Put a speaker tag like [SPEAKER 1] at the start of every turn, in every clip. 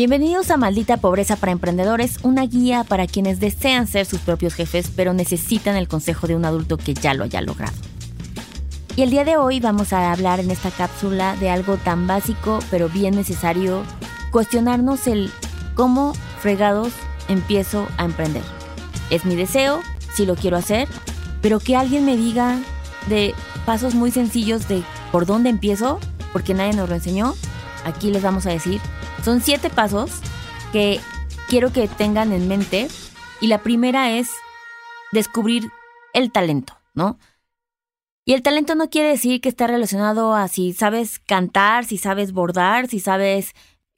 [SPEAKER 1] Bienvenidos a Maldita Pobreza para Emprendedores, una guía para quienes desean ser sus propios jefes, pero necesitan el consejo de un adulto que ya lo haya logrado. Y el día de hoy vamos a hablar en esta cápsula de algo tan básico, pero bien necesario, cuestionarnos el cómo fregados empiezo a emprender. Es mi deseo, si lo quiero hacer, pero que alguien me diga de pasos muy sencillos de por dónde empiezo, porque nadie nos lo enseñó. Aquí les vamos a decir son siete pasos que quiero que tengan en mente y la primera es descubrir el talento, ¿no? Y el talento no quiere decir que está relacionado a si sabes cantar, si sabes bordar, si sabes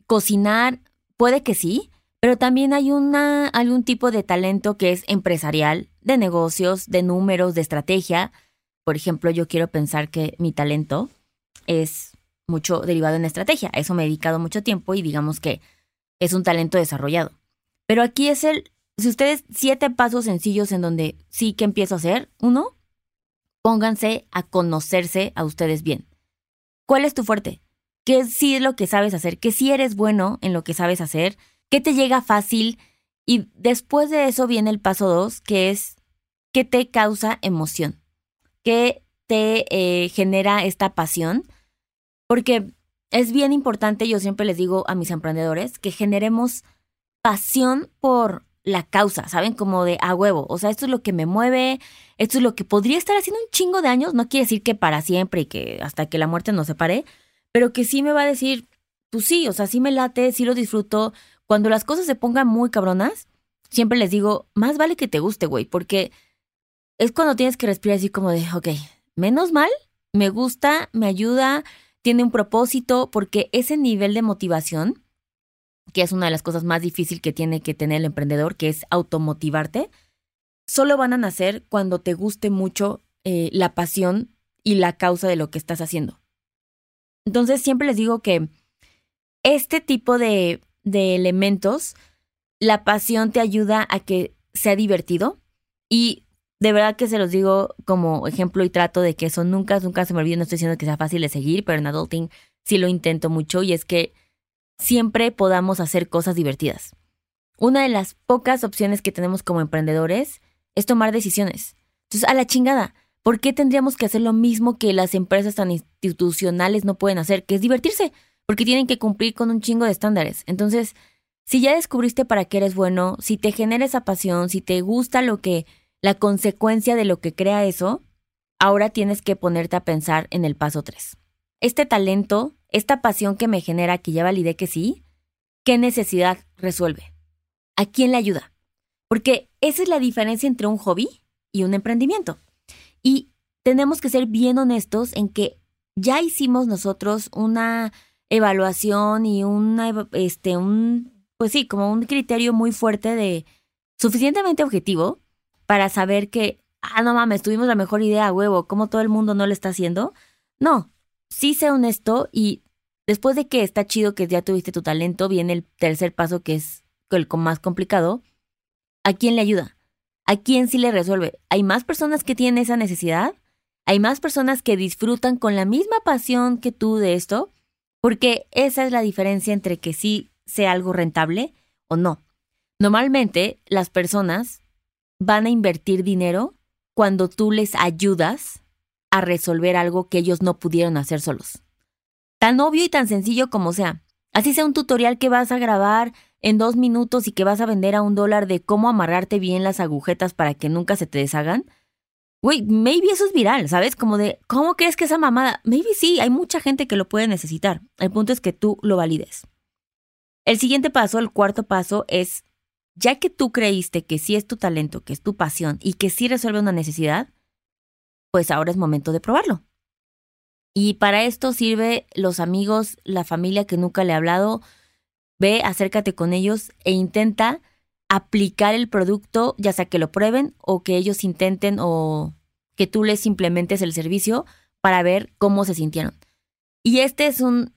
[SPEAKER 1] cocinar, puede que sí, pero también hay una, algún tipo de talento que es empresarial, de negocios, de números, de estrategia. Por ejemplo, yo quiero pensar que mi talento es mucho derivado en estrategia. A eso me he dedicado mucho tiempo y digamos que es un talento desarrollado. Pero aquí es el, si ustedes, siete pasos sencillos en donde sí que empiezo a hacer. Uno, pónganse a conocerse a ustedes bien. ¿Cuál es tu fuerte? ¿Qué sí es lo que sabes hacer? ¿Qué sí eres bueno en lo que sabes hacer? ¿Qué te llega fácil? Y después de eso viene el paso dos, que es qué te causa emoción, qué te eh, genera esta pasión porque es bien importante, yo siempre les digo a mis emprendedores, que generemos pasión por la causa, ¿saben? Como de a huevo. O sea, esto es lo que me mueve, esto es lo que podría estar haciendo un chingo de años. No quiere decir que para siempre y que hasta que la muerte nos separe, pero que sí me va a decir, pues sí, o sea, sí me late, sí lo disfruto. Cuando las cosas se pongan muy cabronas, siempre les digo, más vale que te guste, güey, porque es cuando tienes que respirar así como de, ok, menos mal, me gusta, me ayuda, tiene un propósito, porque ese nivel de motivación, que es una de las cosas más difíciles que tiene que tener el emprendedor, que es automotivarte, solo van a nacer cuando te guste mucho eh, la pasión y la causa de lo que estás haciendo. Entonces siempre les digo que este tipo de, de elementos, la pasión te ayuda a que sea divertido y de verdad que se los digo como ejemplo y trato de que eso nunca, nunca se me olvide. No estoy diciendo que sea fácil de seguir, pero en Adulting sí lo intento mucho y es que siempre podamos hacer cosas divertidas. Una de las pocas opciones que tenemos como emprendedores es tomar decisiones. Entonces, a la chingada, ¿por qué tendríamos que hacer lo mismo que las empresas tan institucionales no pueden hacer, que es divertirse? Porque tienen que cumplir con un chingo de estándares. Entonces, si ya descubriste para qué eres bueno, si te genera esa pasión, si te gusta lo que la consecuencia de lo que crea eso, ahora tienes que ponerte a pensar en el paso 3. Este talento, esta pasión que me genera, que ya validé que sí, ¿qué necesidad resuelve? ¿A quién le ayuda? Porque esa es la diferencia entre un hobby y un emprendimiento. Y tenemos que ser bien honestos en que ya hicimos nosotros una evaluación y una, este, un, pues sí, como un criterio muy fuerte de suficientemente objetivo para saber que, ah, no mames, tuvimos la mejor idea, huevo, ¿cómo todo el mundo no lo está haciendo? No, sí sé honesto y después de que está chido que ya tuviste tu talento, viene el tercer paso que es el más complicado. ¿A quién le ayuda? ¿A quién sí le resuelve? ¿Hay más personas que tienen esa necesidad? ¿Hay más personas que disfrutan con la misma pasión que tú de esto? Porque esa es la diferencia entre que sí sea algo rentable o no. Normalmente las personas van a invertir dinero cuando tú les ayudas a resolver algo que ellos no pudieron hacer solos. Tan obvio y tan sencillo como sea. Así sea un tutorial que vas a grabar en dos minutos y que vas a vender a un dólar de cómo amarrarte bien las agujetas para que nunca se te deshagan. Güey, maybe eso es viral, ¿sabes? Como de, ¿cómo crees que esa mamada? Maybe sí, hay mucha gente que lo puede necesitar. El punto es que tú lo valides. El siguiente paso, el cuarto paso, es ya que tú creíste que sí es tu talento, que es tu pasión y que sí resuelve una necesidad, pues ahora es momento de probarlo. Y para esto sirve los amigos, la familia que nunca le ha hablado, ve, acércate con ellos e intenta aplicar el producto, ya sea que lo prueben o que ellos intenten o que tú les implementes el servicio para ver cómo se sintieron. Y este es un,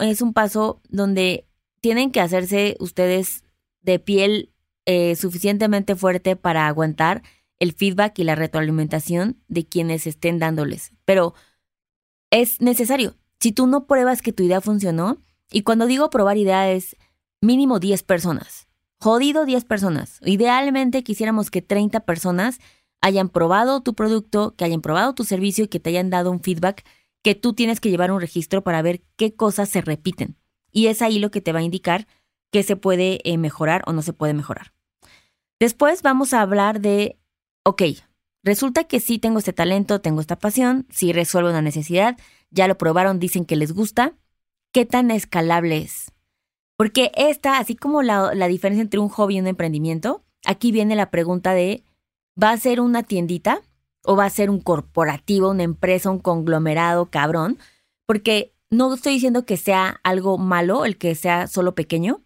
[SPEAKER 1] es un paso donde tienen que hacerse ustedes de piel eh, suficientemente fuerte para aguantar el feedback y la retroalimentación de quienes estén dándoles. Pero es necesario. Si tú no pruebas que tu idea funcionó, y cuando digo probar ideas, mínimo 10 personas. Jodido 10 personas. Idealmente quisiéramos que 30 personas hayan probado tu producto, que hayan probado tu servicio y que te hayan dado un feedback que tú tienes que llevar un registro para ver qué cosas se repiten. Y es ahí lo que te va a indicar qué se puede eh, mejorar o no se puede mejorar. Después vamos a hablar de, ok, resulta que sí tengo este talento, tengo esta pasión, sí resuelvo una necesidad, ya lo probaron, dicen que les gusta, ¿qué tan escalable es? Porque esta, así como la, la diferencia entre un hobby y un emprendimiento, aquí viene la pregunta de, ¿va a ser una tiendita o va a ser un corporativo, una empresa, un conglomerado cabrón? Porque no estoy diciendo que sea algo malo el que sea solo pequeño,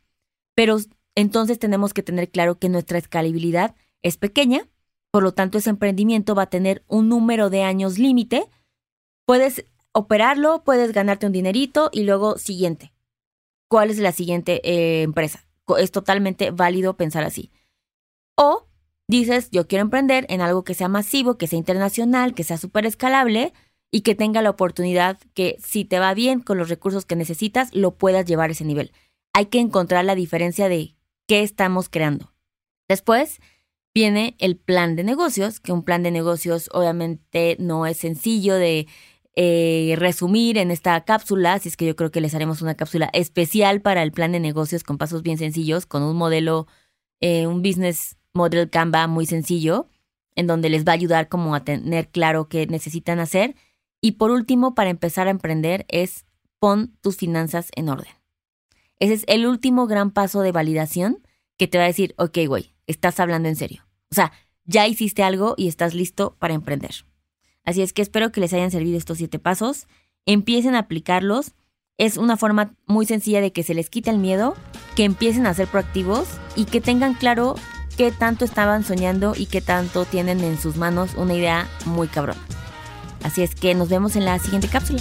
[SPEAKER 1] pero entonces tenemos que tener claro que nuestra escalabilidad es pequeña, por lo tanto ese emprendimiento va a tener un número de años límite. Puedes operarlo, puedes ganarte un dinerito y luego siguiente. ¿Cuál es la siguiente eh, empresa? Es totalmente válido pensar así. O dices, yo quiero emprender en algo que sea masivo, que sea internacional, que sea súper escalable y que tenga la oportunidad que si te va bien con los recursos que necesitas, lo puedas llevar a ese nivel. Hay que encontrar la diferencia de qué estamos creando. Después viene el plan de negocios, que un plan de negocios obviamente no es sencillo de eh, resumir en esta cápsula, así es que yo creo que les haremos una cápsula especial para el plan de negocios con pasos bien sencillos, con un modelo, eh, un business model Canva muy sencillo, en donde les va a ayudar como a tener claro qué necesitan hacer. Y por último, para empezar a emprender, es pon tus finanzas en orden. Ese es el último gran paso de validación que te va a decir, ok, güey, estás hablando en serio. O sea, ya hiciste algo y estás listo para emprender. Así es que espero que les hayan servido estos siete pasos. Empiecen a aplicarlos. Es una forma muy sencilla de que se les quite el miedo, que empiecen a ser proactivos y que tengan claro qué tanto estaban soñando y qué tanto tienen en sus manos una idea muy cabrona. Así es que nos vemos en la siguiente cápsula.